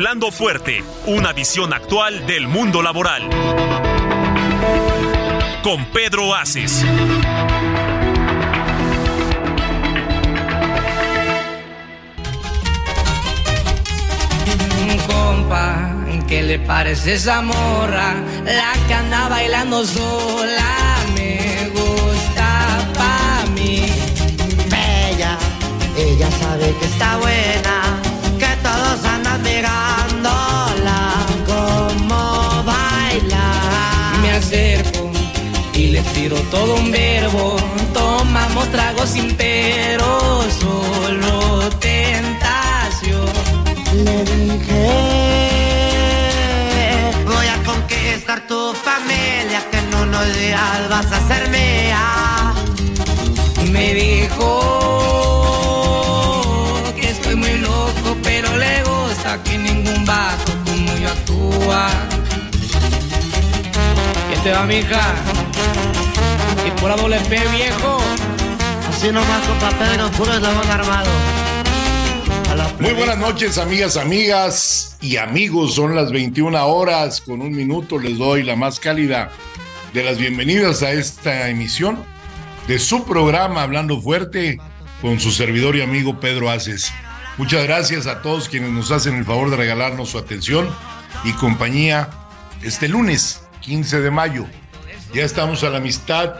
Hablando fuerte, una visión actual del mundo laboral. Con Pedro Aces. compa, ¿qué le parece esa morra? La que anda bailando sola me gusta pa' mí. Bella, ella sabe que está buena, mirándola como baila. Me acerco y le tiro todo un verbo. Tomamos tragos sin pero, solo tentación. Le dije, voy a conquistar tu familia, que en unos días vas a ser mía. Me que ningún vato como yo actúa. ¿Quién te va, mija? Y por doble P, viejo. Así nomás, compa Pedro, puro eslabón armado. A la Muy buenas noches, amigas, amigas y amigos. Son las 21 horas. Con un minuto les doy la más cálida de las bienvenidas a esta emisión de su programa Hablando Fuerte con su servidor y amigo Pedro Aces. Muchas gracias a todos quienes nos hacen el favor de regalarnos su atención y compañía este lunes 15 de mayo. Ya estamos a la amistad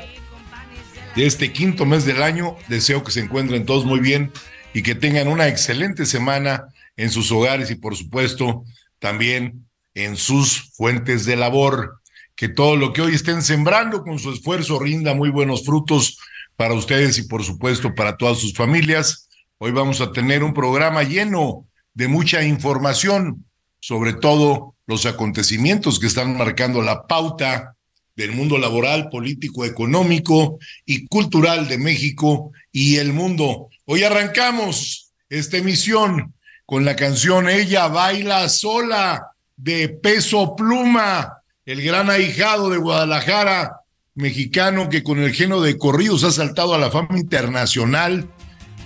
de este quinto mes del año. Deseo que se encuentren todos muy bien y que tengan una excelente semana en sus hogares y por supuesto también en sus fuentes de labor. Que todo lo que hoy estén sembrando con su esfuerzo rinda muy buenos frutos para ustedes y por supuesto para todas sus familias. Hoy vamos a tener un programa lleno de mucha información, sobre todo los acontecimientos que están marcando la pauta del mundo laboral, político, económico y cultural de México y el mundo. Hoy arrancamos esta emisión con la canción Ella baila sola de Peso Pluma, el gran ahijado de Guadalajara, mexicano que con el género de corridos ha saltado a la fama internacional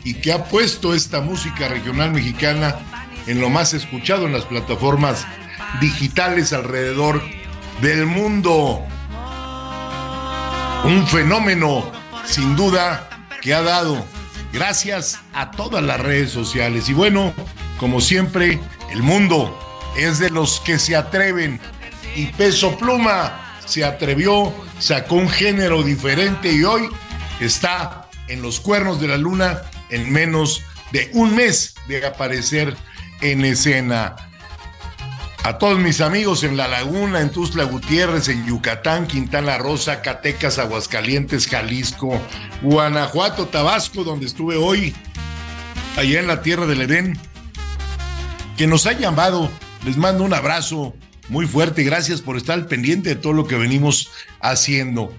y que ha puesto esta música regional mexicana en lo más escuchado en las plataformas digitales alrededor del mundo. Un fenómeno, sin duda, que ha dado gracias a todas las redes sociales. Y bueno, como siempre, el mundo es de los que se atreven. Y Peso Pluma se atrevió, sacó un género diferente y hoy está en los cuernos de la luna en menos de un mes de aparecer en escena. A todos mis amigos en La Laguna, en Tuzla Gutiérrez, en Yucatán, Quintana Roo, Zacatecas, Aguascalientes, Jalisco, Guanajuato, Tabasco, donde estuve hoy, allá en la tierra del Edén, que nos ha llamado. Les mando un abrazo muy fuerte. Gracias por estar pendiente de todo lo que venimos haciendo.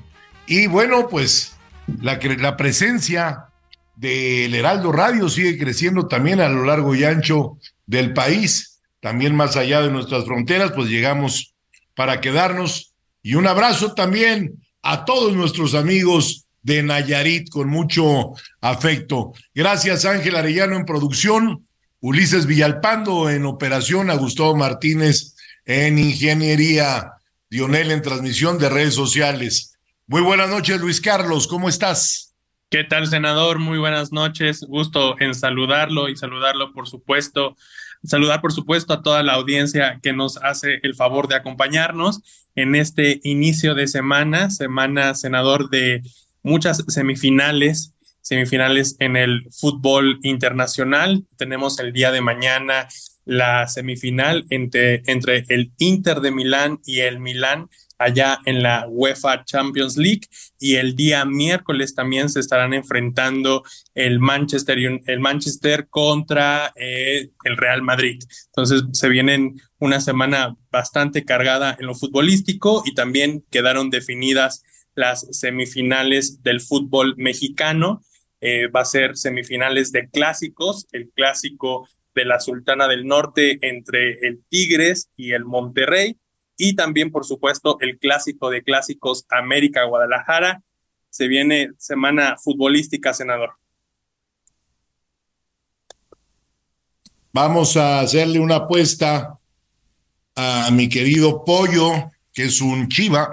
Y bueno, pues la, la presencia del Heraldo Radio sigue creciendo también a lo largo y ancho del país, también más allá de nuestras fronteras, pues llegamos para quedarnos. Y un abrazo también a todos nuestros amigos de Nayarit con mucho afecto. Gracias Ángel Arellano en producción, Ulises Villalpando en operación, a Gustavo Martínez en ingeniería, Dionel en transmisión de redes sociales. Muy buenas noches, Luis Carlos, ¿cómo estás? ¿Qué tal, senador? Muy buenas noches. Gusto en saludarlo y saludarlo, por supuesto. Saludar, por supuesto, a toda la audiencia que nos hace el favor de acompañarnos en este inicio de semana, semana, senador, de muchas semifinales, semifinales en el fútbol internacional. Tenemos el día de mañana la semifinal entre, entre el Inter de Milán y el Milán allá en la UEFA Champions League y el día miércoles también se estarán enfrentando el Manchester, el Manchester contra eh, el Real Madrid. Entonces se vienen una semana bastante cargada en lo futbolístico y también quedaron definidas las semifinales del fútbol mexicano. Eh, va a ser semifinales de clásicos, el clásico de la Sultana del Norte entre el Tigres y el Monterrey y también, por supuesto, el clásico de clásicos América Guadalajara. Se viene semana futbolística, senador. Vamos a hacerle una apuesta a mi querido Pollo, que es un chiva,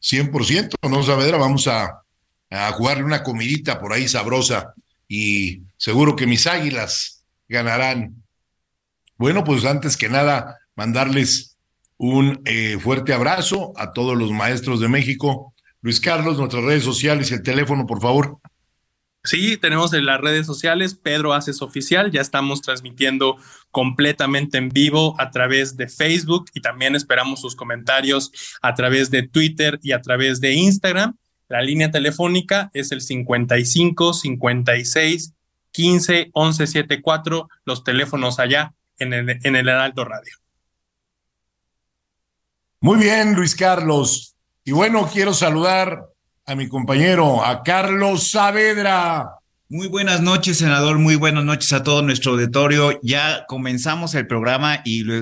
100%, no Saavedra, vamos a, a jugarle una comidita por ahí sabrosa y seguro que mis águilas ganarán. Bueno, pues antes que nada, mandarles un eh, fuerte abrazo a todos los maestros de México. Luis Carlos, nuestras redes sociales y el teléfono, por favor. Sí, tenemos en las redes sociales Pedro Haces Oficial, ya estamos transmitiendo completamente en vivo a través de Facebook y también esperamos sus comentarios a través de Twitter y a través de Instagram. La línea telefónica es el 55 56 15 11 74, los teléfonos allá en el, en el Heraldo Radio. Muy bien, Luis Carlos. Y bueno, quiero saludar a mi compañero, a Carlos Saavedra. Muy buenas noches, senador. Muy buenas noches a todo nuestro auditorio. Ya comenzamos el programa y lo,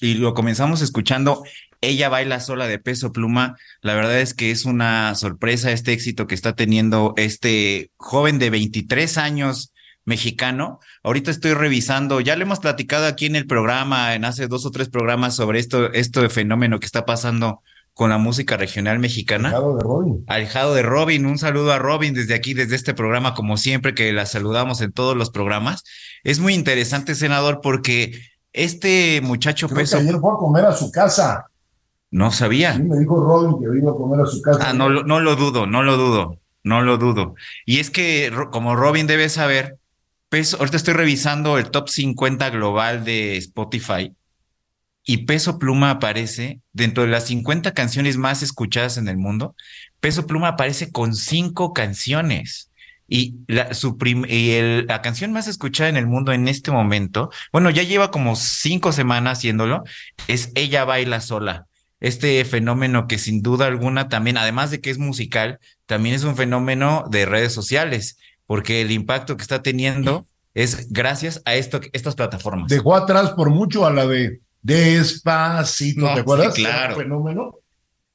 y lo comenzamos escuchando. Ella baila sola de peso pluma. La verdad es que es una sorpresa este éxito que está teniendo este joven de 23 años mexicano. Ahorita estoy revisando, ya le hemos platicado aquí en el programa, en hace dos o tres programas sobre esto, esto de fenómeno que está pasando con la música regional mexicana. Alejado de Robin. Alejado de Robin, un saludo a Robin desde aquí, desde este programa, como siempre que la saludamos en todos los programas. Es muy interesante, senador, porque este muchacho Creo peso. Que ayer fue a comer a su casa. No sabía. Sí, me dijo Robin que iba a comer a su casa. Ah, no, no lo dudo, no lo dudo, no lo dudo. Y es que, como Robin debe saber, Ahorita estoy revisando el top 50 global de Spotify y Peso Pluma aparece dentro de las 50 canciones más escuchadas en el mundo. Peso Pluma aparece con cinco canciones. Y, la, la canción más escuchada en el mundo en este momento, bueno, ya lleva como cinco semanas haciéndolo, es Ella Baila Sola. Este fenómeno que sin duda alguna también, además de que es musical, también es un fenómeno de redes sociales porque el impacto que está teniendo es gracias a esto, estas plataformas. Dejó atrás por mucho a la de Despacito, ¿te acuerdas? claro. fenómeno.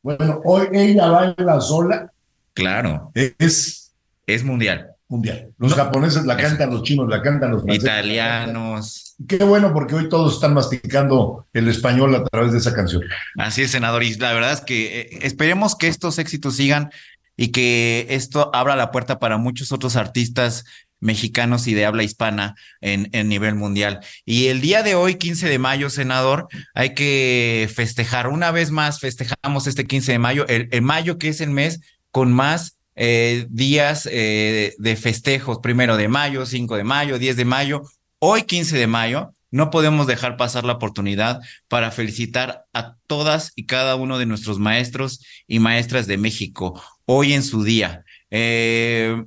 Bueno, hoy ella baila sola. Claro. Es. Es mundial. Mundial. Los japoneses la cantan, los chinos la cantan, los italianos. Qué bueno, porque hoy todos están masticando el español a través de esa canción. Así es, senador. Y la verdad es que eh, esperemos que estos éxitos sigan y que esto abra la puerta para muchos otros artistas mexicanos y de habla hispana en, nivel mundial. Y el día de hoy, 15 de mayo, senador, hay que festejar. Una vez más, festejamos este 15 de mayo, el, mayo que es el mes con más eh, días eh, de festejos, primero de mayo, 5 de mayo, 10 de mayo, hoy 15 de mayo. No podemos dejar pasar la oportunidad para felicitar a todas y cada uno de nuestros maestros y maestras de México hoy en su día. Eh,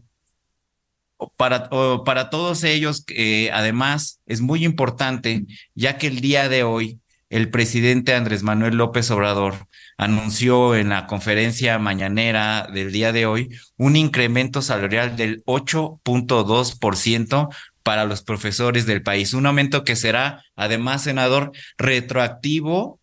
para, para todos ellos, eh, además, es muy importante, ya que el día de hoy el presidente Andrés Manuel López Obrador anunció en la conferencia mañanera del día de hoy un incremento salarial del 8.2% para los profesores del país, un aumento que será, además, senador, retroactivo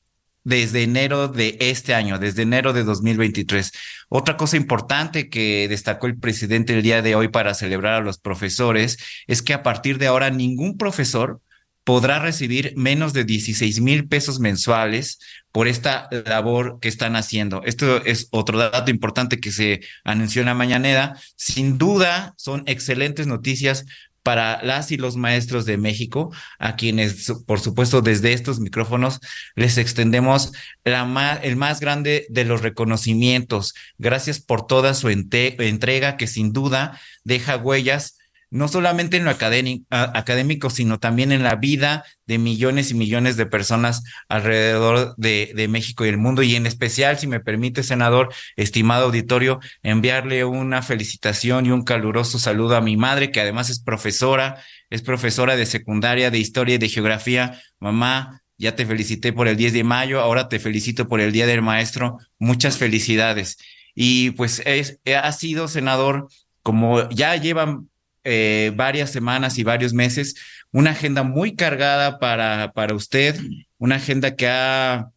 desde enero de este año, desde enero de 2023. Otra cosa importante que destacó el presidente el día de hoy para celebrar a los profesores es que a partir de ahora ningún profesor podrá recibir menos de 16 mil pesos mensuales por esta labor que están haciendo. Esto es otro dato importante que se anunció en la mañanera. Sin duda, son excelentes noticias para las y los maestros de México, a quienes, por supuesto, desde estos micrófonos les extendemos la el más grande de los reconocimientos. Gracias por toda su entrega que sin duda deja huellas no solamente en lo académico, sino también en la vida de millones y millones de personas alrededor de, México y el mundo. Y en especial, si me permite, senador, estimado auditorio, enviarle una felicitación y un caluroso saludo a mi madre, que además es profesora, es profesora de secundaria, de historia y de geografía. Mamá, ya te felicité por el 10 de mayo, ahora te felicito por el Día del Maestro. Muchas felicidades. Y pues es, ha sido senador, como ya llevan eh, varias semanas y varios meses, una agenda muy cargada para, para usted, una agenda que ha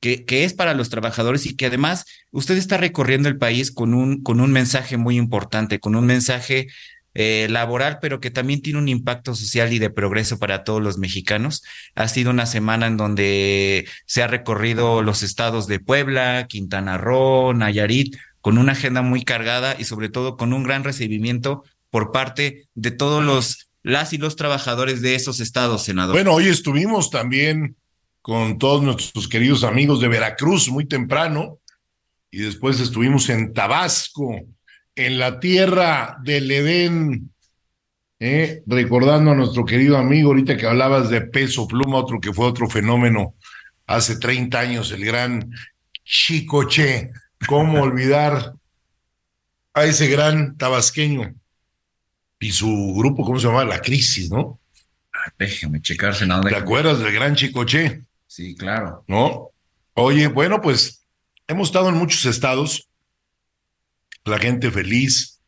que, que, es para los trabajadores y que además usted está recorriendo el país con un, con un mensaje muy importante, con un mensaje eh, laboral, pero que también tiene un impacto social y de progreso para todos los mexicanos. Ha sido una semana en donde se ha recorrido los estados de Puebla, Quintana Roo, Nayarit, con una agenda muy cargada y sobre todo con un gran recibimiento por parte de todos los las y los trabajadores de esos estados, senador. Bueno, hoy estuvimos también con todos nuestros queridos amigos de Veracruz muy temprano y después estuvimos en Tabasco, en la tierra del Edén, ¿eh? recordando a nuestro querido amigo, ahorita que hablabas de peso pluma, otro que fue otro fenómeno hace 30 años, el gran Chicoche. ¿Cómo olvidar a ese gran tabasqueño? Y su grupo, ¿cómo se llama? La Crisis, ¿no? déjeme checar, senador. ¿Te acuerdas del gran Chicoche? Sí, claro. ¿No? Oye, bueno, pues hemos estado en muchos estados, la gente feliz,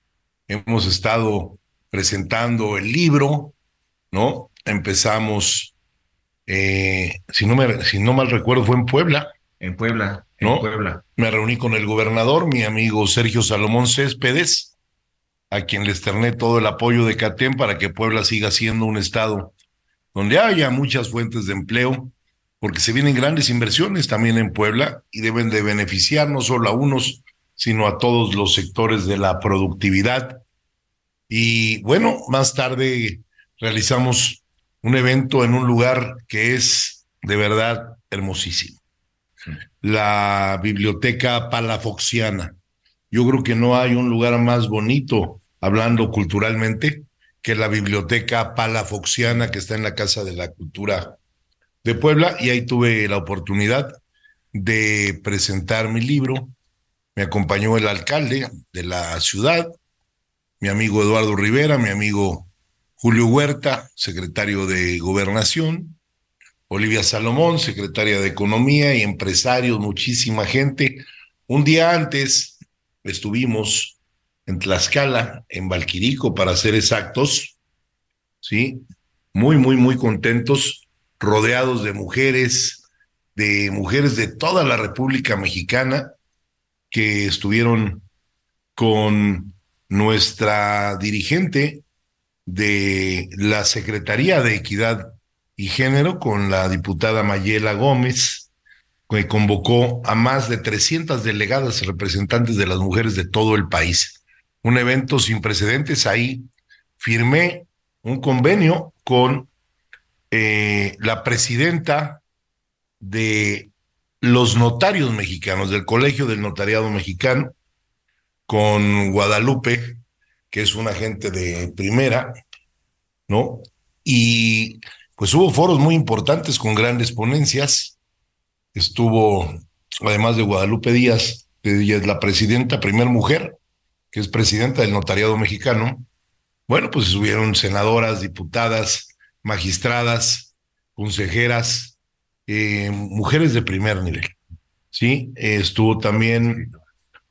hemos estado presentando el libro, ¿no? Empezamos, eh, si, no me, si no mal recuerdo, fue en Puebla. En Puebla, ¿no? en Puebla. Me reuní con el gobernador, mi amigo Sergio Salomón Céspedes, a quien le externé todo el apoyo de CATEM para que Puebla siga siendo un estado donde haya muchas fuentes de empleo, porque se vienen grandes inversiones también en Puebla y deben de beneficiar no solo a unos, sino a todos los sectores de la productividad. Y bueno, más tarde realizamos un evento en un lugar que es de verdad hermosísimo. La Biblioteca Palafoxiana. Yo creo que no hay un lugar más bonito, hablando culturalmente, que la Biblioteca Palafoxiana que está en la Casa de la Cultura de Puebla. Y ahí tuve la oportunidad de presentar mi libro. Me acompañó el alcalde de la ciudad, mi amigo Eduardo Rivera, mi amigo Julio Huerta, secretario de Gobernación, Olivia Salomón, secretaria de Economía y empresarios, muchísima gente. Un día antes estuvimos en Tlaxcala, en Valquirico, para ser exactos, ¿sí? Muy, muy, muy contentos, rodeados de mujeres, de mujeres de toda la República Mexicana que estuvieron con nuestra dirigente de la Secretaría de Equidad y Género, con la diputada Mayela Gómez, que convocó a más de 300 delegadas representantes de las mujeres de todo el país. Un evento sin precedentes. Ahí firmé un convenio con eh, la presidenta de los notarios mexicanos, del Colegio del Notariado Mexicano, con Guadalupe, que es una agente de primera, ¿no? Y pues hubo foros muy importantes con grandes ponencias estuvo, además de Guadalupe Díaz, es la presidenta, primer mujer, que es presidenta del notariado mexicano. Bueno, pues estuvieron senadoras, diputadas, magistradas, consejeras, eh, mujeres de primer nivel. Sí, estuvo también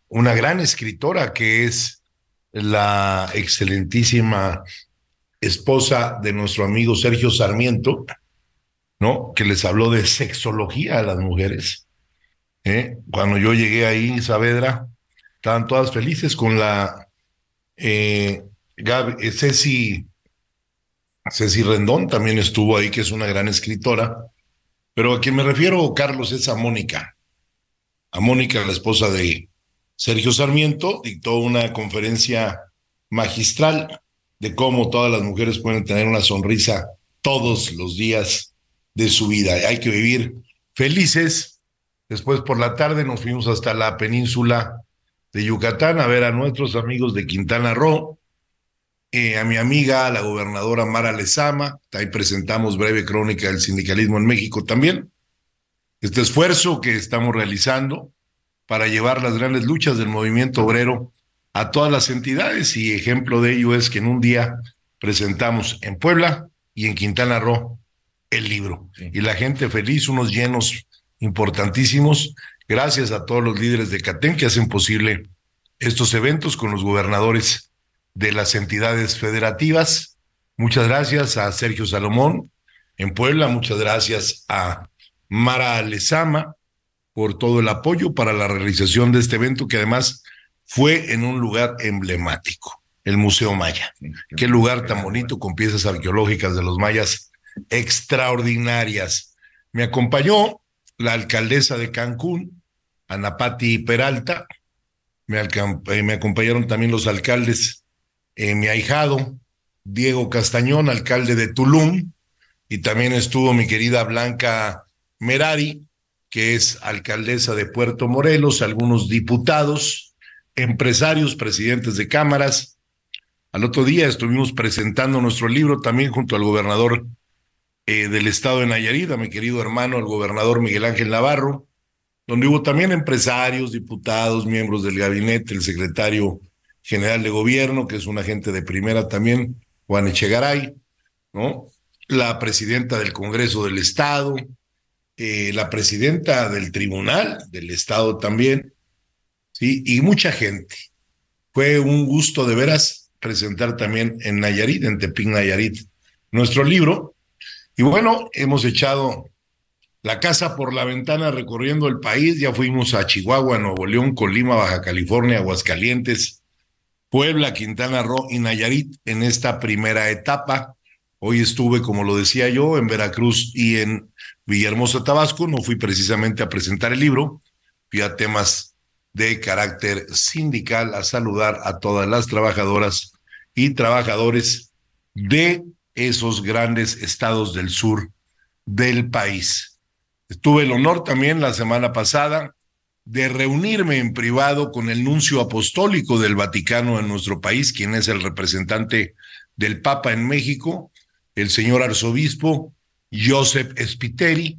una gran escritora que es la excelentísima esposa de nuestro amigo Sergio Sarmiento, ¿no? Que les habló de sexología a las mujeres. ¿eh? Cuando yo llegué ahí, Saavedra, estaban todas felices con la eh, eh, Ceci, Ceci Rendón también estuvo ahí, que es una gran escritora. Pero a quien me refiero, Carlos, es a Mónica. A Mónica, la esposa de Sergio Sarmiento, dictó una conferencia magistral de cómo todas las mujeres pueden tener una sonrisa todos los días de su vida. Hay que vivir felices. Después por la tarde nos fuimos hasta la península de Yucatán a ver a nuestros amigos de Quintana Roo. eh, a mi amiga, la gobernadora Mara Lezama. Ahí presentamos breve crónica del sindicalismo en México también. Este esfuerzo que estamos realizando para llevar las grandes luchas del movimiento obrero a todas las entidades y ejemplo de ello es que en un día presentamos en Puebla y en Quintana Roo el libro. Y la gente feliz, unos llenos importantísimos, gracias a todos los líderes de CATEN que hacen posible estos eventos con los gobernadores de las entidades federativas. Muchas gracias a Sergio Salomón en Puebla, muchas gracias a Mara Lezama por todo el apoyo para la realización de este evento que además fue en un lugar emblemático, el Museo Maya. Qué lugar tan bonito con piezas arqueológicas de los mayas extraordinarias. Me acompañó la alcaldesa de Cancún, Anapati Peralta, me, eh, me acompañaron también los alcaldes, eh, mi ahijado, Diego Castañón, alcalde de Tulum, y también estuvo mi querida Blanca Merari, que es alcaldesa de Puerto Morelos, algunos diputados, empresarios, presidentes de cámaras. Al otro día estuvimos presentando nuestro libro también junto al gobernador eh, del estado de Nayarit, a mi querido hermano, el gobernador Miguel Ángel Navarro, donde hubo también empresarios, diputados, miembros del gabinete, el secretario general de gobierno, que es un agente de primera también, Juan Echegaray, ¿no? La presidenta del Congreso del Estado, eh, la presidenta del Tribunal del Estado también, ¿sí? Y mucha gente. Fue un gusto de veras presentar también en Nayarit, en Tepic Nayarit, nuestro libro. Y bueno, hemos echado la casa por la ventana recorriendo el país. Ya fuimos a Chihuahua, Nuevo León, Colima, Baja California, Aguascalientes, Puebla, Quintana Roo y Nayarit en esta primera etapa. Hoy estuve, como lo decía yo, en Veracruz y en Villahermosa, Tabasco. No fui precisamente a presentar el libro, fui a temas de carácter sindical, a saludar a todas las trabajadoras y trabajadores de esos grandes estados del sur del país. Tuve el honor también la semana pasada de reunirme en privado con el nuncio apostólico del Vaticano en nuestro país, quien es el representante del Papa en México, el señor arzobispo Joseph Spiteri.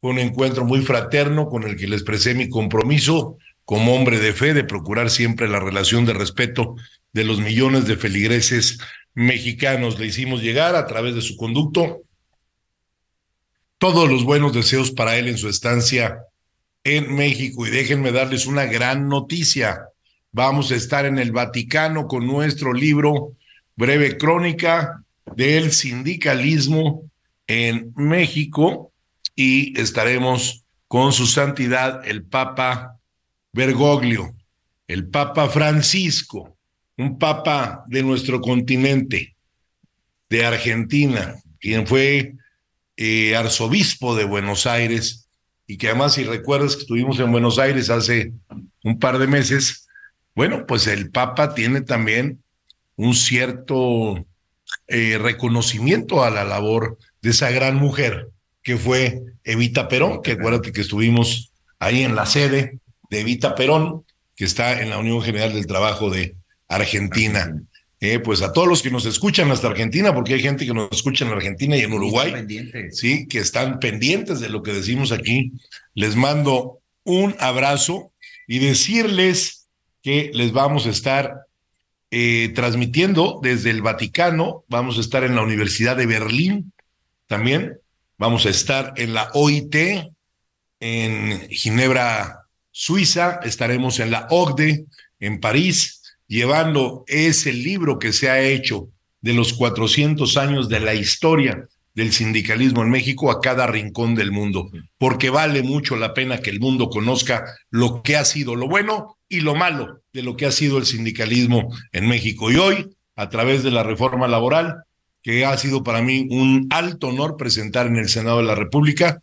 Fue un encuentro muy fraterno con el que le expresé mi compromiso como hombre de fe de procurar siempre la relación de respeto de los millones de feligreses mexicanos. Le hicimos llegar a través de su conducto todos los buenos deseos para él en su estancia en México. Y déjenme darles una gran noticia. Vamos a estar en el Vaticano con nuestro libro Breve Crónica del Sindicalismo en México y estaremos con su santidad el Papa Bergoglio, el Papa Francisco, un Papa de nuestro continente, de Argentina, quien fue eh, arzobispo de Buenos Aires, y que además, si recuerdas que estuvimos en Buenos Aires hace un par de meses, bueno, pues el Papa tiene también un cierto eh, reconocimiento a la labor de esa gran mujer que fue Evita Perón, que acuérdate que estuvimos ahí en la sede de Evita Perón, que está en la Unión General del Trabajo de Argentina. Eh, pues a todos los que nos escuchan hasta Argentina, porque hay gente que nos escucha en Argentina y en Uruguay, sí, que están pendientes de lo que decimos aquí. Les mando un abrazo y decirles que les vamos a estar eh, transmitiendo desde el Vaticano, vamos a estar en la Universidad de Berlín también, vamos a estar en la OIT, en Ginebra, Suiza, estaremos en la OCDE, en París, llevando ese libro que se ha hecho de los 400 años de la historia del sindicalismo en México a cada rincón del mundo, porque vale mucho la pena que el mundo conozca lo que ha sido lo bueno y lo malo de lo que ha sido el sindicalismo en México. Y hoy, a través de la reforma laboral, que ha sido para mí un alto honor presentar en el Senado de la República,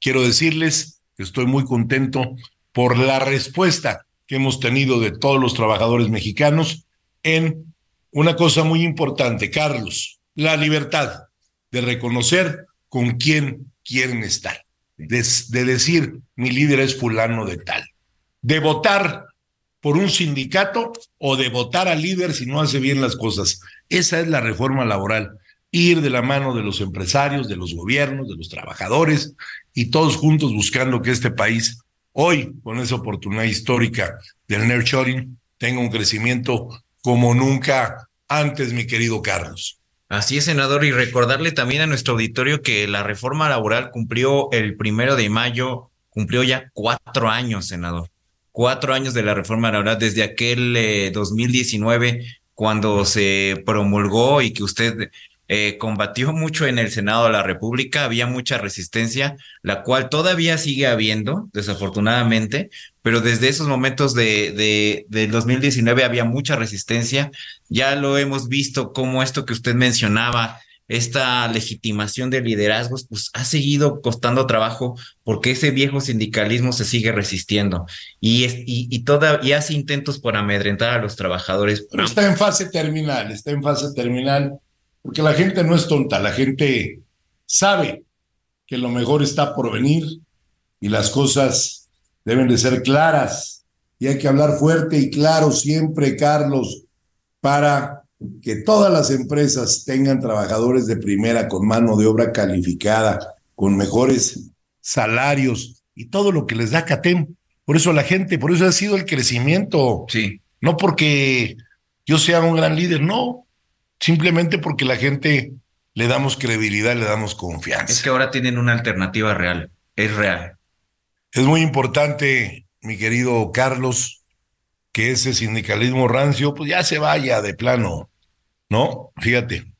quiero decirles que estoy muy contento por la respuesta que hemos tenido de todos los trabajadores mexicanos en una cosa muy importante, Carlos, la libertad de reconocer con quién quieren estar, de, decir mi líder es fulano de tal, de votar por un sindicato o de votar al líder si no hace bien las cosas. Esa es la reforma laboral. Ir de la mano de los empresarios, de los gobiernos, de los trabajadores y todos juntos buscando que este país hoy, con esa oportunidad histórica del nurturing, tenga un crecimiento como nunca antes, mi querido Carlos. Así es, senador, y recordarle también a nuestro auditorio que la reforma laboral cumplió el primero de mayo, cumplió ya cuatro años, senador cuatro años de la reforma laboral, desde aquel 2019, eh, cuando se promulgó y que usted eh, combatió mucho en el Senado de la República, había mucha resistencia, la cual todavía sigue habiendo, desafortunadamente, pero desde esos momentos de, de, del 2019 había mucha resistencia. Ya lo hemos visto como esto que usted mencionaba, esta legitimación de liderazgos, pues ha seguido costando trabajo porque ese viejo sindicalismo se sigue resistiendo y, es, y, y, toda, y hace intentos por amedrentar a los trabajadores. Pero está en fase terminal, está en fase terminal, porque la gente no es tonta, la gente sabe que lo mejor está por venir y las cosas deben de ser claras y hay que hablar fuerte y claro siempre, Carlos, para que todas las empresas tengan trabajadores de primera con mano de obra calificada, con mejores salarios y todo lo que les da CATEM. Por eso la gente, por eso ha sido el crecimiento. Sí. No porque yo sea un gran líder, no. Simplemente porque la gente le damos credibilidad, le damos confianza. Es que ahora tienen una alternativa real, es real. Es muy importante, mi querido Carlos, que ese sindicalismo rancio, pues ya se vaya de plano, ¿no? Fíjate,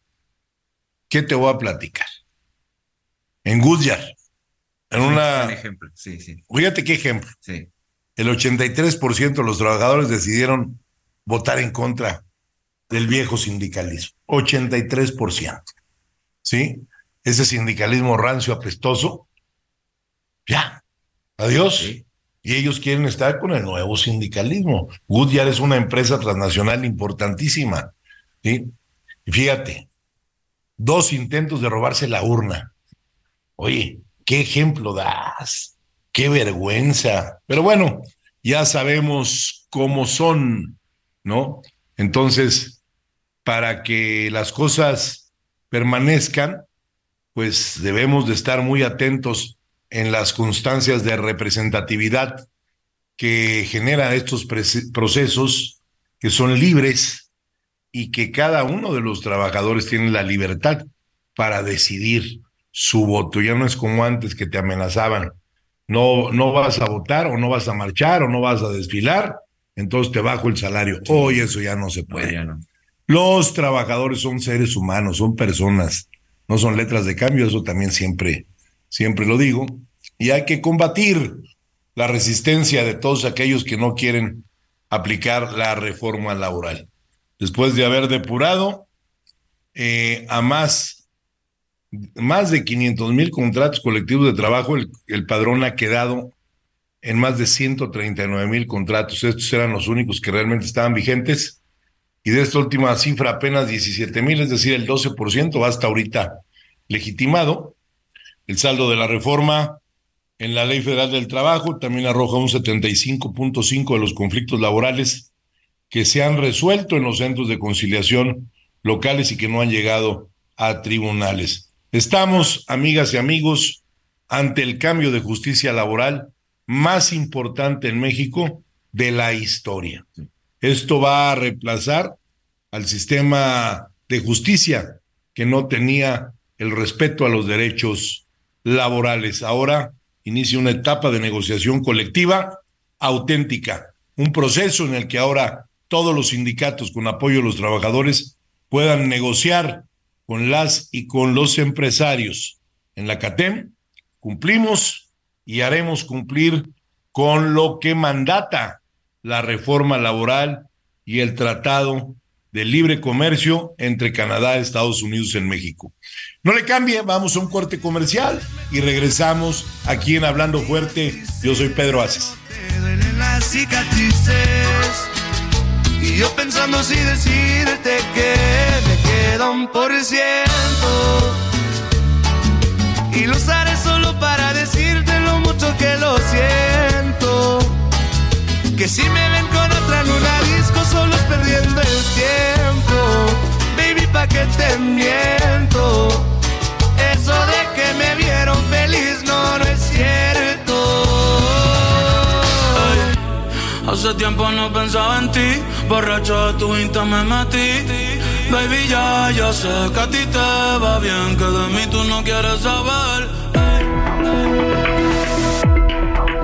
¿qué te voy a platicar? En Goodyear, en una... Un ejemplo, sí, sí. Fíjate qué ejemplo. Sí. El 83% de los trabajadores decidieron votar en contra del viejo sindicalismo. 83%. ¿Sí? Ese sindicalismo rancio, apestoso. Ya. Adiós. Sí y ellos quieren estar con el nuevo sindicalismo. Goodyear es una empresa transnacional importantísima. ¿sí? Y fíjate, dos intentos de robarse la urna. Oye, qué ejemplo das, qué vergüenza. Pero bueno, ya sabemos cómo son, ¿no? Entonces, para que las cosas permanezcan, pues debemos de estar muy atentos en las constancias de representatividad que generan estos procesos que son libres y que cada uno de los trabajadores tiene la libertad para decidir su voto. Ya no es como antes que te amenazaban. No, no vas a votar o no vas a marchar o no vas a desfilar, entonces te bajo el salario. Hoy eso ya no se puede. Los trabajadores son seres humanos, son personas, no son letras de cambio, eso también siempre siempre lo digo, y hay que combatir la resistencia de todos aquellos que no quieren aplicar la reforma laboral. Después de haber depurado eh, a más, más de 500 mil contratos colectivos de trabajo, el, el padrón ha quedado en más de 139 mil contratos. Estos eran los únicos que realmente estaban vigentes. Y de esta última cifra, apenas 17 mil, es decir, el 12% hasta ahorita legitimado. El saldo de la reforma en la Ley Federal del Trabajo también arroja un 75.5 de los conflictos laborales que se han resuelto en los centros de conciliación locales y que no han llegado a tribunales. Estamos, amigas y amigos, ante el cambio de justicia laboral más importante en México de la historia. Esto va a reemplazar al sistema de justicia que no tenía el respeto a los derechos laborales. Ahora inicia una etapa de negociación colectiva auténtica, un proceso en el que ahora todos los sindicatos con apoyo de los trabajadores puedan negociar con las y con los empresarios. En la CATEM cumplimos y haremos cumplir con lo que mandata la reforma laboral y el tratado de libre comercio entre Canadá, Estados Unidos y México. No le cambie, vamos a un corte comercial y regresamos aquí en Hablando Fuerte. Yo soy Pedro Aces. Y yo pensando si decirte que me queda un por ciento. Y lo usaré solo para decirte lo mucho que lo siento Que si me ven con otra en una disco solo es perdiendo el tiempo. Baby, pa' que te miento. Eso de que me vieron feliz no, no es cierto. Hace tiempo no pensaba en ti, borracho de tu insta me metí. Baby, ya, ya sé que a ti te va bien, que de mí tú no quieres saber.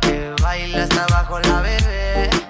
Que baile hasta abajo la bebé.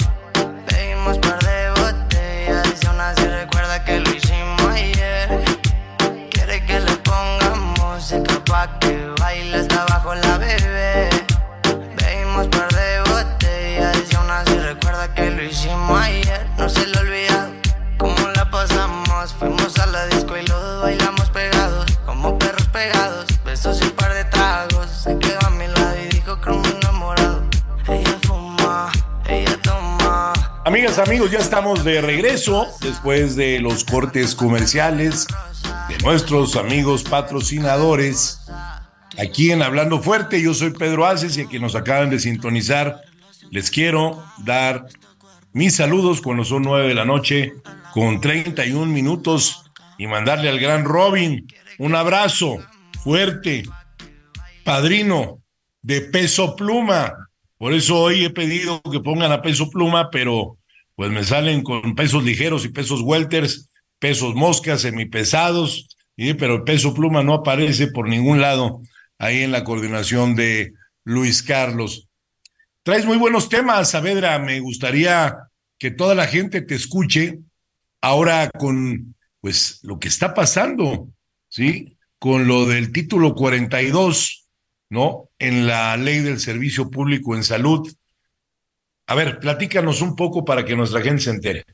Amigas, amigos, ya estamos de regreso después de los cortes comerciales de nuestros amigos patrocinadores. Aquí en Hablando Fuerte, yo soy Pedro Aces y a quienes nos acaban de sintonizar, les quiero dar mis saludos cuando son nueve de la noche con 31 minutos y mandarle al gran Robin un abrazo fuerte, padrino de peso pluma. Por eso hoy he pedido que pongan a peso pluma, pero pues me salen con pesos ligeros y pesos welters, pesos moscas, semipesados, pero el peso pluma no aparece por ningún lado ahí en la coordinación de Luis Carlos. Traes muy buenos temas, Saavedra. Me gustaría que toda la gente te escuche ahora con pues lo que está pasando, ¿sí? Con lo del título 42, ¿no? En la ley del servicio público en salud. A ver, platícanos un poco para que nuestra gente se entere.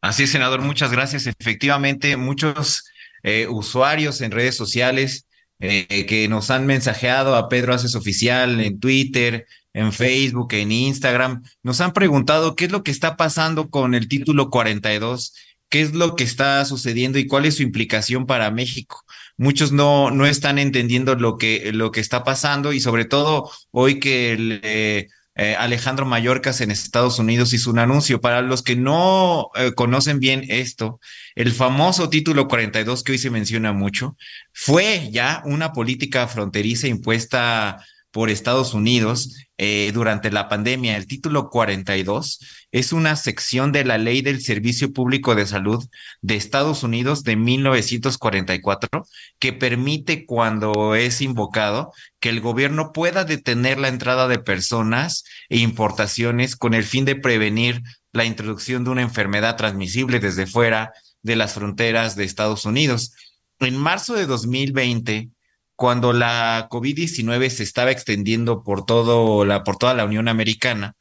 Así es, senador, muchas gracias. Efectivamente, muchos eh, usuarios en redes sociales eh, que nos han mensajeado a Pedro Haces Oficial en Twitter, en Facebook, en Instagram, nos han preguntado qué es lo que está pasando con el título 42, qué es lo que está sucediendo y cuál es su implicación para México. Muchos no, no están entendiendo lo que, lo que está pasando y sobre todo hoy que eh, eh, Alejandro Mayorkas en Estados Unidos hizo un anuncio. Para los que no eh, conocen bien esto, el famoso título 42 que hoy se menciona mucho fue ya una política fronteriza impuesta por Estados Unidos eh, durante la pandemia. El título 42 es una sección de la Ley del Servicio Público de Salud de Estados Unidos de 1944 que permite cuando es invocado que el gobierno pueda detener la entrada de personas e importaciones con el fin de prevenir la introducción de una enfermedad transmisible desde fuera de las fronteras de Estados Unidos. En marzo de 2020, cuando la COVID-19 se estaba extendiendo por, todo la, por toda la Unión Americana,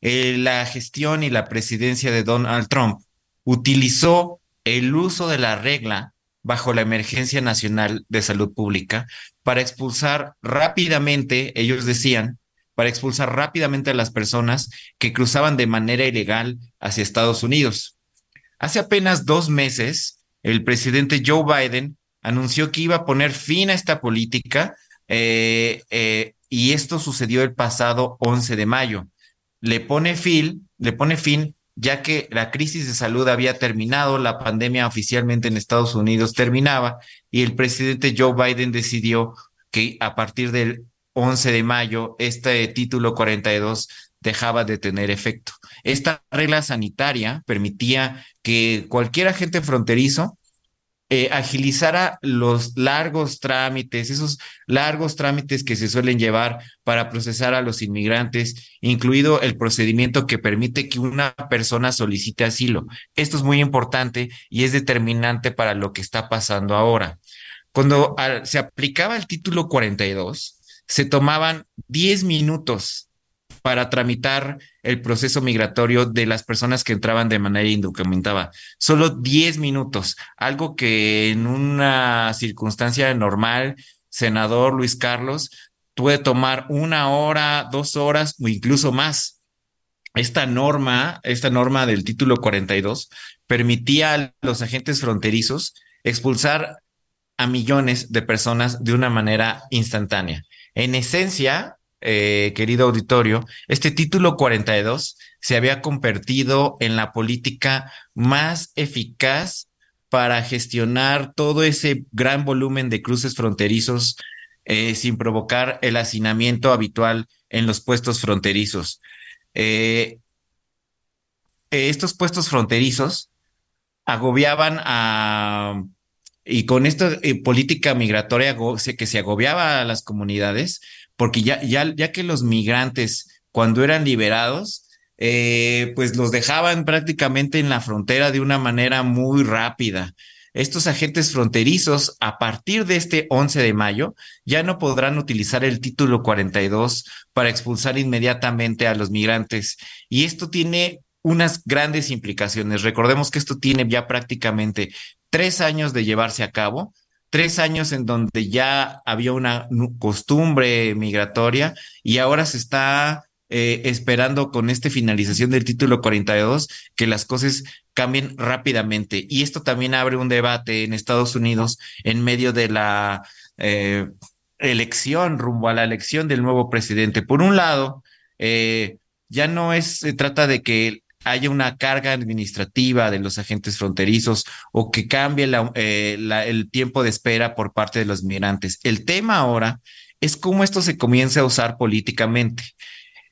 eh, la gestión y la presidencia de Donald Trump utilizó el uso de la regla bajo la emergencia nacional de salud pública para expulsar rápidamente, ellos decían, para expulsar rápidamente a las personas que cruzaban de manera ilegal hacia Estados Unidos. Hace apenas dos meses, el presidente Joe Biden anunció que iba a poner fin a esta política eh, eh, y esto sucedió el pasado 11 de mayo. Le pone fin, le pone fin ya que la crisis de salud había terminado, la pandemia oficialmente en Estados Unidos terminaba y el presidente Joe Biden decidió que a partir del 11 de mayo este título 42 dejaba de tener efecto. Esta regla sanitaria permitía que cualquier agente fronterizo eh, agilizara los largos trámites, esos largos trámites que se suelen llevar para procesar a los inmigrantes, incluido el procedimiento que permite que una persona solicite asilo. Esto es muy importante y es determinante para lo que está pasando ahora. Cuando se aplicaba el título 42, se tomaban 10 minutos para tramitar el proceso migratorio de las personas que entraban de manera indocumentada. Solo 10 minutos, algo que en una circunstancia normal, senador Luis Carlos, puede tomar una hora, dos horas o incluso más. Esta norma, esta norma del título 42, permitía a los agentes fronterizos expulsar a millones de personas de una manera instantánea. En esencia, eh, querido auditorio, este título 42 se había convertido en la política más eficaz para gestionar todo ese gran volumen de cruces fronterizos eh, sin provocar el hacinamiento habitual en los puestos fronterizos. Eh, estos puestos fronterizos agobiaban a y con esta política migratoria que se agobiaba a las comunidades, porque ya, ya, ya que los migrantes, cuando eran liberados, eh, pues los dejaban prácticamente en la frontera de una manera muy rápida. Estos agentes fronterizos, a partir de este 11 de mayo, ya no podrán utilizar el título 42 para expulsar inmediatamente a los migrantes. Y esto tiene unas grandes implicaciones. Recordemos que esto tiene ya prácticamente tres años de llevarse a cabo tres años en donde ya había una costumbre migratoria y ahora se está eh, esperando con esta finalización del título 42 que las cosas cambien rápidamente. Y esto también abre un debate en Estados Unidos en medio de la eh, elección, rumbo a la elección del nuevo presidente. Por un lado, eh, ya no es, se trata de que haya una carga administrativa de los agentes fronterizos o que cambie eh, el tiempo de espera por parte de los migrantes. El tema ahora es cómo esto se comienza a usar políticamente.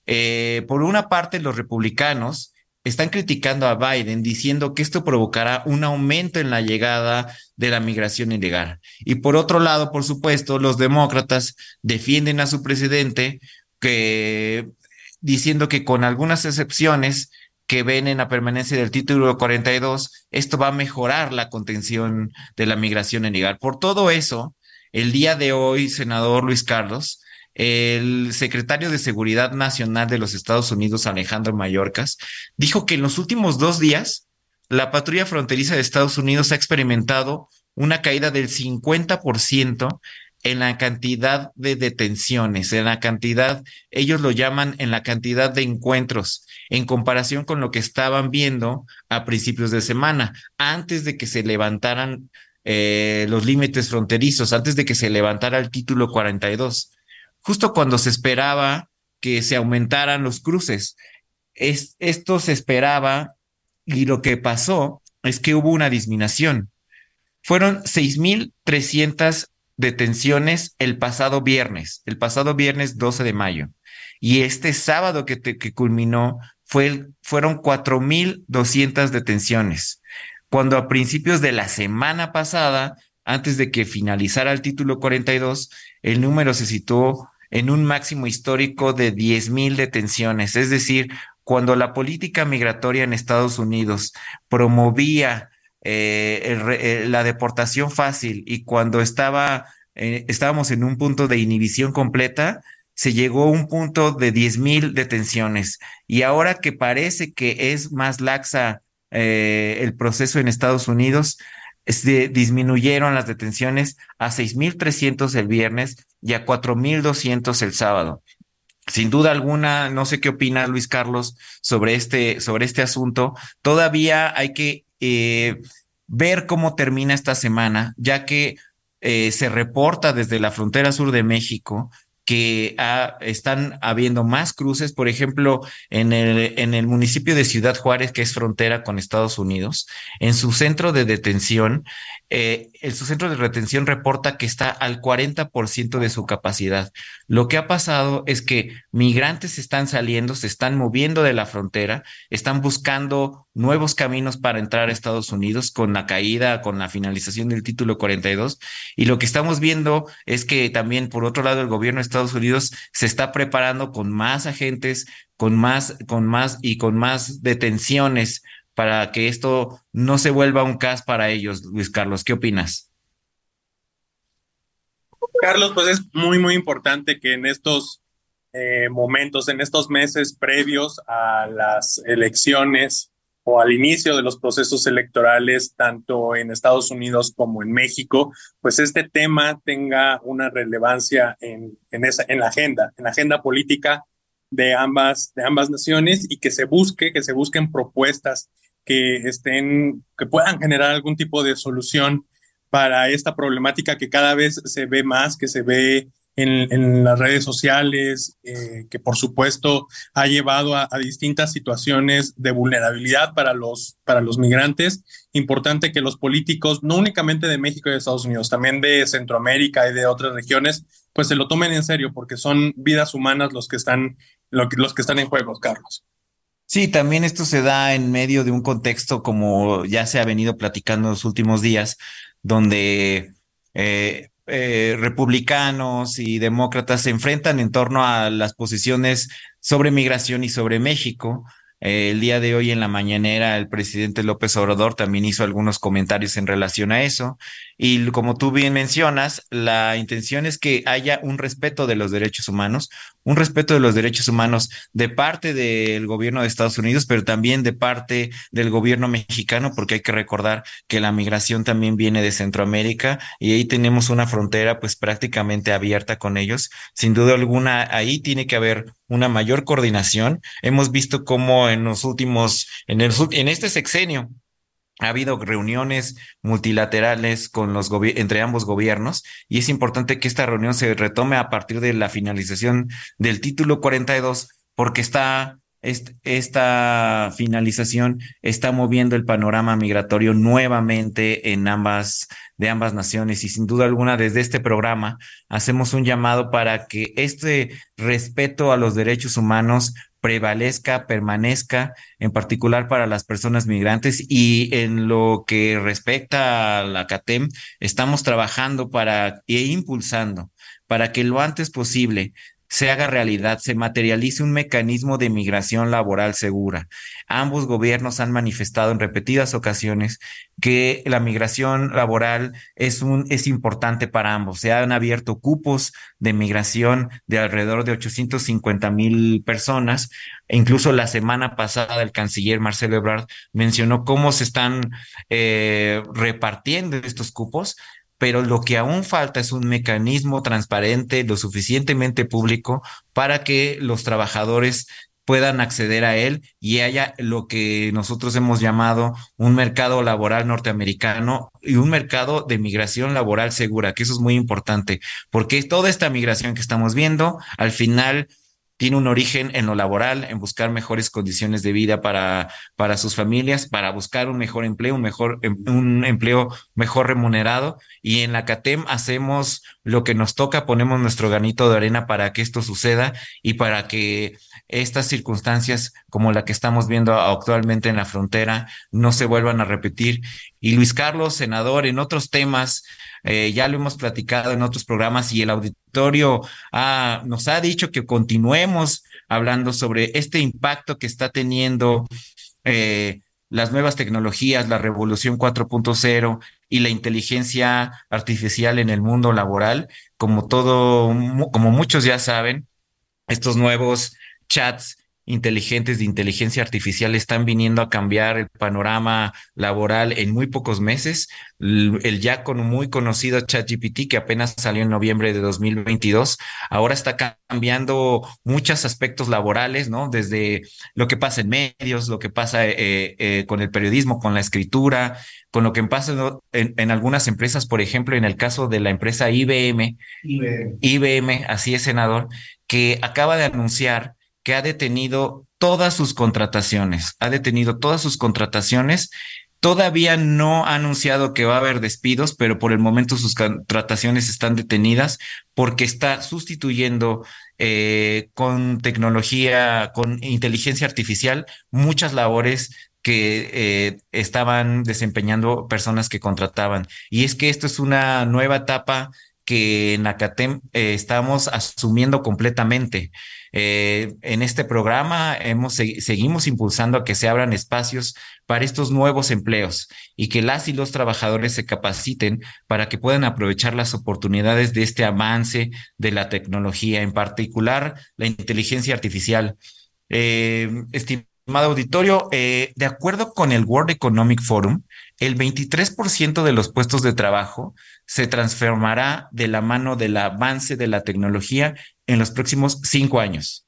Eh, por una parte, los republicanos están criticando a Biden diciendo que esto provocará un aumento en la llegada de la migración ilegal. Y por otro lado, por supuesto, los demócratas defienden a su presidente diciendo que con algunas excepciones que ven en la permanencia del título 42, esto va a mejorar la contención de la migración en ilegal. Por todo eso, el día de hoy, senador Luis Carlos, el secretario de Seguridad Nacional de los Estados Unidos, Alejandro Mayorkas, dijo que en los últimos dos días, la patrulla fronteriza de Estados Unidos ha experimentado una caída del 50% en la cantidad de detenciones, en la cantidad, ellos lo llaman en la cantidad de encuentros, en comparación con lo que estaban viendo a principios de semana, antes de que se levantaran eh, los límites fronterizos, antes de que se levantara el título 42, justo cuando se esperaba que se aumentaran los cruces. Es, esto se esperaba y lo que pasó es que hubo una disminución. Fueron 6.300 detenciones el pasado viernes, el pasado viernes 12 de mayo. Y este sábado que, que culminó fue, fueron 4.200 detenciones, cuando a principios de la semana pasada, antes de que finalizara el título 42, el número se situó en un máximo histórico de 10.000 detenciones. Es decir, cuando la política migratoria en Estados Unidos promovía eh, eh, la deportación fácil y cuando estaba, eh, estábamos en un punto de inhibición completa, se llegó a un punto de 10 mil detenciones. Y ahora que parece que es más laxa el proceso en Estados Unidos, se disminuyeron las detenciones a 6.300 el viernes y a 4.200 el sábado. Sin duda alguna, no sé qué opina Luis Carlos sobre este, sobre este asunto. Todavía hay que eh, ver cómo termina esta semana, ya que eh, se reporta desde la frontera sur de México que están habiendo más cruces, por ejemplo, en el, en municipio de Ciudad Juárez, que es frontera con Estados Unidos, en su centro de detención, eh, su centro de retención reporta que está al 40% de su capacidad. Lo que ha pasado es que migrantes están saliendo, se están moviendo de la frontera, están buscando nuevos caminos para entrar a Estados Unidos con la caída, con la finalización del título 42. Y lo que estamos viendo es que también, por otro lado, el gobierno de Estados Unidos se está preparando con más agentes, con más, con más y con más detenciones para que esto no se vuelva un caso para ellos. Luis Carlos, ¿qué opinas? Carlos, pues es muy, muy importante que en estos eh, momentos, en estos meses previos a las elecciones, o al inicio de los procesos electorales, tanto en Estados Unidos como en México, pues este tema tenga una relevancia en, en, esa, en la agenda, en la agenda política de ambas, de ambas naciones y que se busque, que se busquen propuestas que estén, que puedan generar algún tipo de solución para esta problemática que cada vez se ve más, que se ve en, las redes sociales, eh, que por supuesto ha llevado a, distintas situaciones de vulnerabilidad para los, para los migrantes. Importante que los políticos, no únicamente de México y de Estados Unidos, también de Centroamérica y de otras regiones, pues se lo tomen en serio, porque son vidas humanas los que están, los que están en juego, Carlos. Sí, también esto se da en medio de un contexto como ya se ha venido platicando en los últimos días, donde eh, eh, republicanos y demócratas se enfrentan en torno a las posiciones sobre migración y sobre México. Eh, el día de hoy en la mañanera el presidente López Obrador también hizo algunos comentarios en relación a eso. Y como tú bien mencionas, la intención es que haya un respeto de los derechos humanos, un respeto de los derechos humanos de parte del gobierno de Estados Unidos, pero también de parte del gobierno mexicano, porque hay que recordar que la migración también viene de Centroamérica y ahí tenemos una frontera pues prácticamente abierta con ellos. Sin duda alguna, ahí tiene que haber una mayor coordinación. Hemos visto cómo en los últimos, en, en este sexenio, ha habido reuniones multilaterales con los entre ambos gobiernos y es importante que esta reunión se retome a partir de la finalización del título 42 porque está esta finalización está moviendo el panorama migratorio nuevamente en ambas de ambas naciones y sin duda alguna desde este programa hacemos un llamado para que este respeto a los derechos humanos prevalezca, permanezca, en particular para las personas migrantes. Y en lo que respecta a la CATEM, estamos trabajando para e impulsando para que lo antes posible se haga realidad, se materialice un mecanismo de migración laboral segura. Ambos gobiernos han manifestado en repetidas ocasiones que la migración laboral es, un, es importante para ambos. Se han abierto cupos de migración de alrededor de 850 mil personas. Incluso la semana pasada el canciller Marcelo Ebrard mencionó cómo se están eh, repartiendo estos cupos pero lo que aún falta es un mecanismo transparente, lo suficientemente público para que los trabajadores puedan acceder a él y haya lo que nosotros hemos llamado un mercado laboral norteamericano y un mercado de migración laboral segura, que eso es muy importante, porque toda esta migración que estamos viendo, al final tiene un origen en lo laboral, en buscar mejores condiciones de vida para, para sus familias, para buscar un mejor empleo, un mejor, em, un empleo mejor remunerado. Y en la CATEM hacemos lo que nos toca, ponemos nuestro granito de arena para que esto suceda y para que estas circunstancias como la que estamos viendo actualmente en la frontera no se vuelvan a repetir. Y Luis Carlos, senador, en otros temas, eh, ya lo hemos platicado en otros programas y el auditorio nos ha dicho que continuemos hablando sobre este impacto que está teniendo eh, las nuevas tecnologías, la revolución 4.0 y la inteligencia artificial en el mundo laboral. Como todo, como muchos ya saben, estos nuevos chats inteligentes de inteligencia artificial están viniendo a cambiar el panorama laboral en muy pocos meses. El, ya con muy conocido ChatGPT, que apenas salió en noviembre de 2022, ahora está cambiando muchos aspectos laborales, ¿no? Desde lo que pasa en medios, lo que pasa eh, eh, con el periodismo, con la escritura, con lo que pasa en, en, algunas empresas, por ejemplo, en el caso de la empresa IBM, IBM, IBM así es, senador, que acaba de anunciar que ha detenido todas sus contrataciones, ha detenido todas sus contrataciones. Todavía no ha anunciado que va a haber despidos, pero por el momento sus contrataciones están detenidas porque está sustituyendo eh, con tecnología, con inteligencia artificial, muchas labores que eh, estaban desempeñando personas que contrataban. Y es que esto es una nueva etapa que en Acatem eh, estamos asumiendo completamente. Eh, en este programa hemos, seguimos impulsando a que se abran espacios para estos nuevos empleos y que las y los trabajadores se capaciten para que puedan aprovechar las oportunidades de este avance de la tecnología, en particular la inteligencia artificial. Eh, estimado auditorio, eh, de acuerdo con el World Economic Forum, el 23% de los puestos de trabajo se transformará de la mano del avance de la tecnología en los próximos cinco años.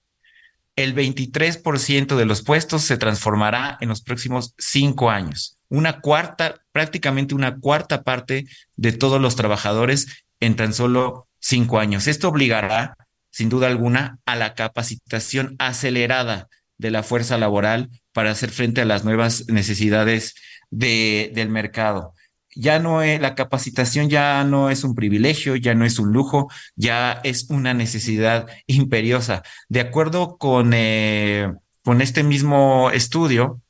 El 23% de los puestos se transformará en los próximos cinco años. Una cuarta, prácticamente una cuarta parte de todos los trabajadores en tan solo cinco años. Esto obligará, sin duda alguna, a la capacitación acelerada de la fuerza laboral para hacer frente a las nuevas necesidades de, del mercado ya no es, la capacitación ya no es un privilegio, ya no es un lujo, ya es una necesidad imperiosa. De acuerdo con, eh, con este mismo estudio,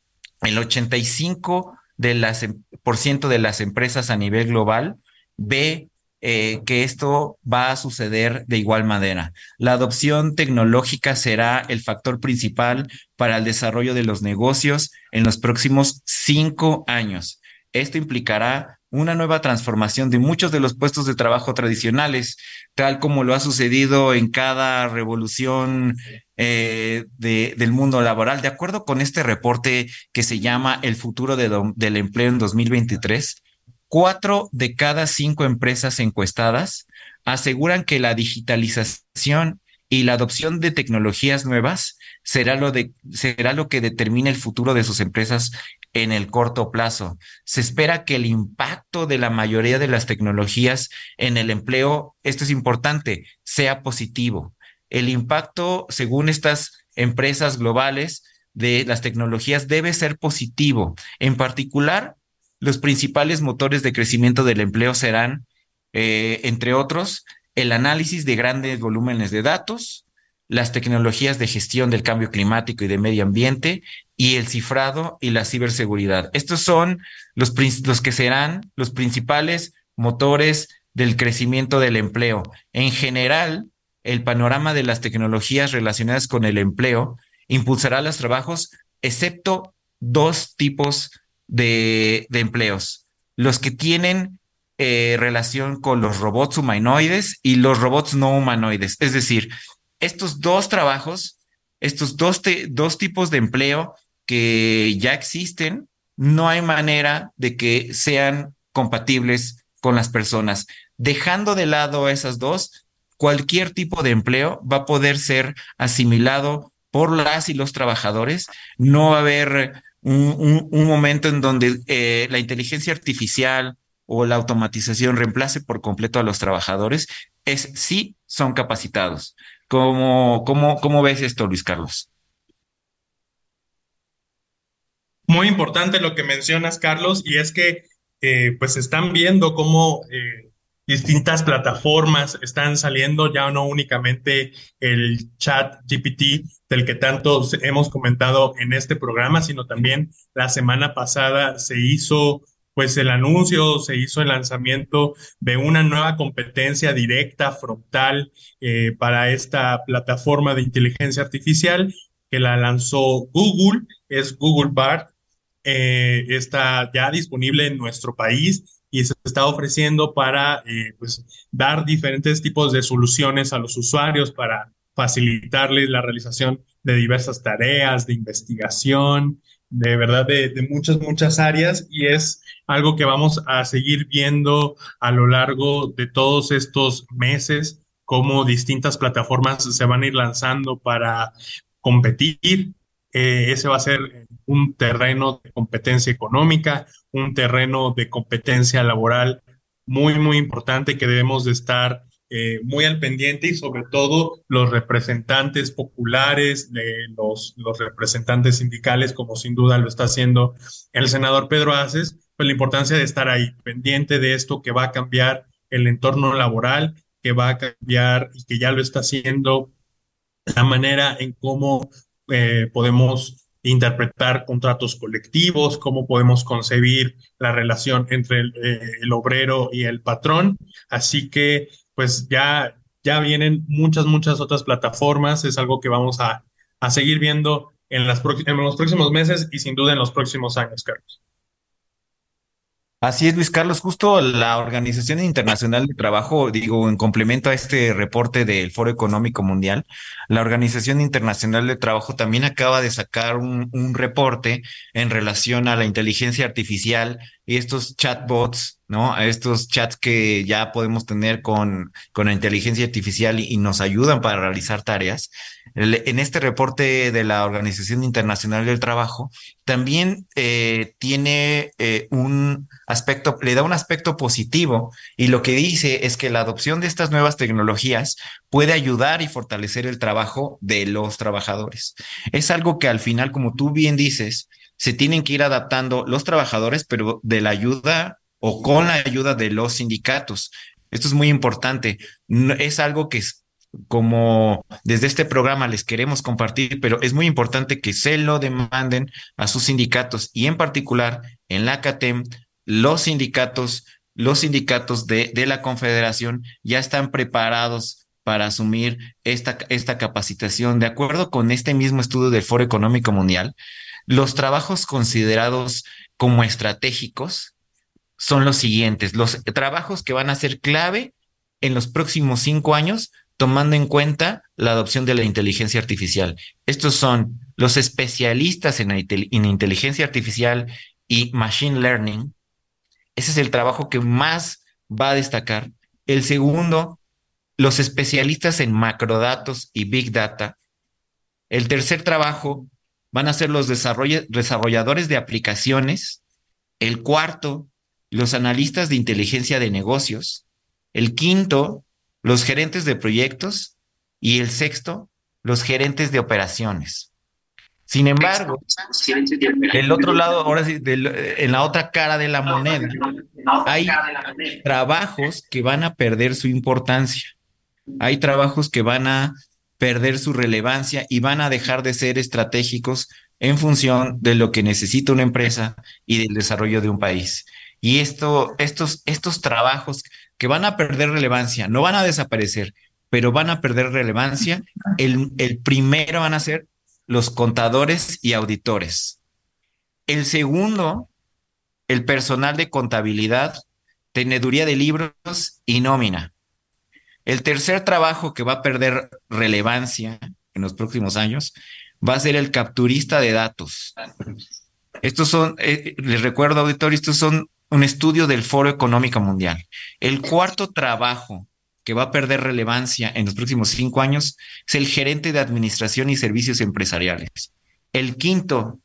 el 85 de las, em, por ciento de las empresas a nivel global ve eh, que esto va a suceder de igual manera. La adopción tecnológica será el factor principal para el desarrollo de los negocios en los próximos cinco años. Esto implicará una nueva transformación de muchos de los puestos de trabajo tradicionales, tal como lo ha sucedido en cada revolución eh, del mundo laboral. De acuerdo con este reporte que se llama El futuro del empleo en 2023, cuatro de cada cinco empresas encuestadas aseguran que la digitalización y la adopción de tecnologías nuevas será lo, de, será lo que determine el futuro de sus empresas en el corto plazo. Se espera que el impacto de la mayoría de las tecnologías en el empleo, esto es importante, sea positivo. El impacto, según estas empresas globales de las tecnologías, debe ser positivo. En particular, los principales motores de crecimiento del empleo serán, eh, entre otros, el análisis de grandes volúmenes de datos, las tecnologías de gestión del cambio climático y de medio ambiente y el cifrado y la ciberseguridad. Estos son los, que serán los principales motores del crecimiento del empleo. En general, el panorama de las tecnologías relacionadas con el empleo impulsará los trabajos, excepto dos tipos de, de empleos. Los que tienen eh, relación con los robots humanoides y los robots no humanoides. Es decir, estos dos trabajos, estos dos, dos tipos de empleo que ya existen, no hay manera de que sean compatibles con las personas. Dejando de lado esas dos, cualquier tipo de empleo va a poder ser asimilado por las y los trabajadores. No va a haber un, momento en donde eh, la inteligencia artificial o la automatización reemplace por completo a los trabajadores. Es sí son capacitados. ¿Cómo, cómo, cómo ves esto, Luis Carlos? Muy importante lo que mencionas, Carlos, y es que eh, pues están viendo cómo eh, distintas plataformas están saliendo, ya no únicamente el chat GPT del que tanto hemos comentado en este programa, sino también la semana pasada se hizo pues el anuncio, se hizo el lanzamiento de una nueva competencia directa, frontal, eh, para esta plataforma de inteligencia artificial que la lanzó Google, es Google Bard, eh, está ya disponible en nuestro país y se está ofreciendo para eh, pues, dar diferentes tipos de soluciones a los usuarios para facilitarles la realización de diversas tareas, de investigación, de verdad, de, muchas, muchas áreas y es algo que vamos a seguir viendo a lo largo de todos estos meses, cómo distintas plataformas se van a ir lanzando para competir. Eh, ese va a ser un terreno de competencia económica, un terreno de competencia laboral muy, muy importante que debemos de estar eh, muy al pendiente y sobre todo los representantes populares, los, los representantes sindicales, como sin duda lo está haciendo el senador Pedro Aces, pues la importancia de estar ahí, pendiente de esto que va a cambiar el entorno laboral, que va a cambiar y que ya lo está haciendo la manera en cómo eh, podemos interpretar contratos colectivos, cómo podemos concebir la relación entre el, eh, el, obrero y el patrón. Así que, pues ya, ya vienen muchas, muchas otras plataformas. Es algo que vamos a, a seguir viendo en, las en los próximos meses y sin duda en los próximos años, Carlos. Así es, Luis Carlos. Justo la Organización Internacional de Trabajo, digo, en complemento a este reporte del Foro Económico Mundial, la Organización Internacional de Trabajo también acaba de sacar un, un reporte en relación a la inteligencia artificial y estos chatbots, ¿no? Estos chats que ya podemos tener con, con la inteligencia artificial y, y nos ayudan para realizar tareas. En este reporte de la Organización Internacional del Trabajo, también eh, tiene eh, un aspecto, le da un aspecto positivo y lo que dice es que la adopción de estas nuevas tecnologías puede ayudar y fortalecer el trabajo de los trabajadores. Es algo que al final, como tú bien dices, se tienen que ir adaptando los trabajadores, pero de la ayuda o con la ayuda de los sindicatos. Esto es muy importante. Es algo que como desde este programa les queremos compartir, pero es muy importante que se lo demanden a sus sindicatos y en particular en la CATEM, los sindicatos, los sindicatos de, de la Confederación ya están preparados para asumir esta, esta capacitación. De acuerdo con este mismo estudio del Foro Económico Mundial, los trabajos considerados como estratégicos son los siguientes, los trabajos que van a ser clave en los próximos cinco años, tomando en cuenta la adopción de la inteligencia artificial. Estos son los especialistas en, en inteligencia artificial y machine learning. Ese es el trabajo que más va a destacar. El segundo, los especialistas en macrodatos y big data. El tercer trabajo, van a ser los desarrolladores de aplicaciones. El cuarto, los analistas de inteligencia de negocios. El quinto, los gerentes de proyectos. Y el sexto, los gerentes de operaciones. Sin embargo, del otro lado, ahora sí, en la otra cara de la moneda, hay trabajos que van a perder su importancia. Hay trabajos que van a perder su relevancia y van a dejar de ser estratégicos en función de lo que necesita una empresa y del desarrollo de un país. Y esto, estos, estos trabajos que van a perder relevancia, no van a desaparecer, pero van a perder relevancia, el, el primero van a ser los contadores y auditores. El segundo, el personal de contabilidad, teneduría de libros y nómina. El tercer trabajo que va a perder relevancia en los próximos años va a ser el capturista de datos. Estos son, eh, les recuerdo, auditorio, estos son un estudio del Foro Económico Mundial. El cuarto trabajo que va a perder relevancia en los próximos cinco años es el gerente de administración y servicios empresariales. El quinto,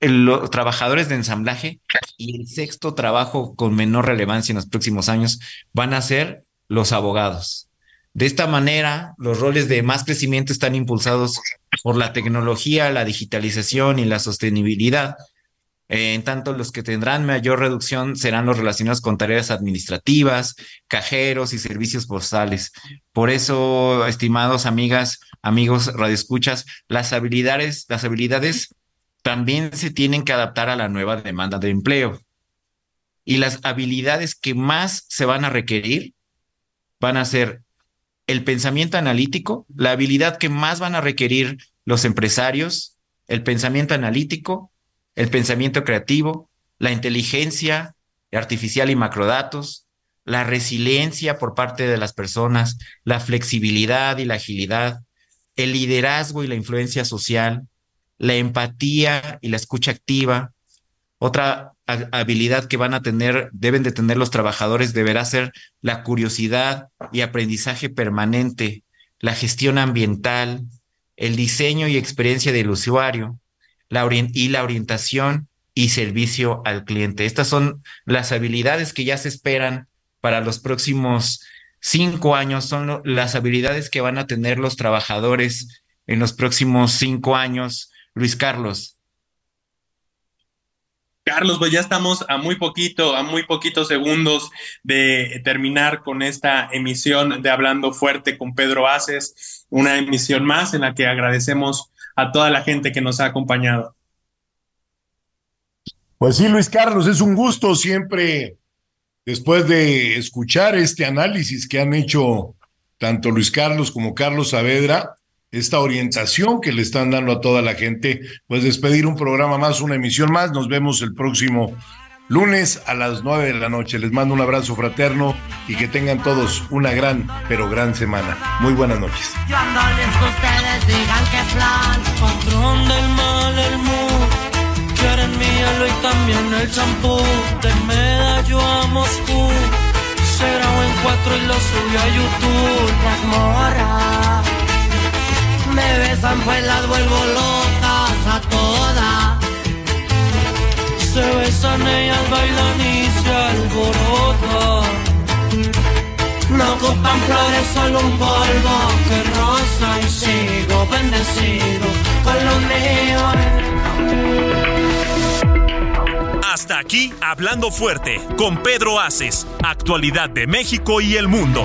los trabajadores de ensamblaje y el sexto trabajo con menor relevancia en los próximos años van a ser los abogados. De esta manera, los roles de más crecimiento están impulsados por la tecnología, la digitalización y la sostenibilidad. En tanto, los que tendrán mayor reducción serán los relacionados con tareas administrativas, cajeros y servicios postales. Por eso, estimados amigas, amigos radioescuchas, las habilidades, las habilidades también se tienen que adaptar a la nueva demanda de empleo. Y las habilidades que más se van a requerir van a ser el pensamiento analítico, la habilidad que más van a requerir los empresarios, el pensamiento analítico, el pensamiento creativo, la inteligencia artificial y macrodatos, la resiliencia por parte de las personas, la flexibilidad y la agilidad, el liderazgo y la influencia social, la empatía y la escucha activa. Otra habilidad que van a tener, deben de tener los trabajadores, deberá ser la curiosidad y aprendizaje permanente, la gestión ambiental, el diseño y experiencia del usuario, la y la orientación y servicio al cliente. Estas son las habilidades que ya se esperan para los próximos cinco años, son las habilidades que van a tener los trabajadores en los próximos cinco años. Luis Carlos. Carlos, pues ya estamos a muy poquito, a muy poquitos segundos de terminar con esta emisión de Hablando Fuerte con Pedro Aces, una emisión más en la que agradecemos a toda la gente que nos ha acompañado. Pues sí, Luis Carlos, es un gusto siempre, después de escuchar este análisis que han hecho tanto Luis Carlos como Carlos Saavedra, esta orientación que le están dando a toda la gente, pues despedir un programa más, una emisión más. Nos vemos el próximo lunes a las nueve de la noche. Les mando un abrazo fraterno y que tengan todos una gran, pero gran semana. Muy buenas noches. en cuatro y lo subió a YouTube, las me besan pues las vuelvo locas a todas. Se besan ellas, bailan y se alborotan. No ocupan flores, solo un polvo que rosa y sigo bendecido con los míos. Hasta aquí, Hablando Fuerte, con Pedro Aces, actualidad de México y el mundo.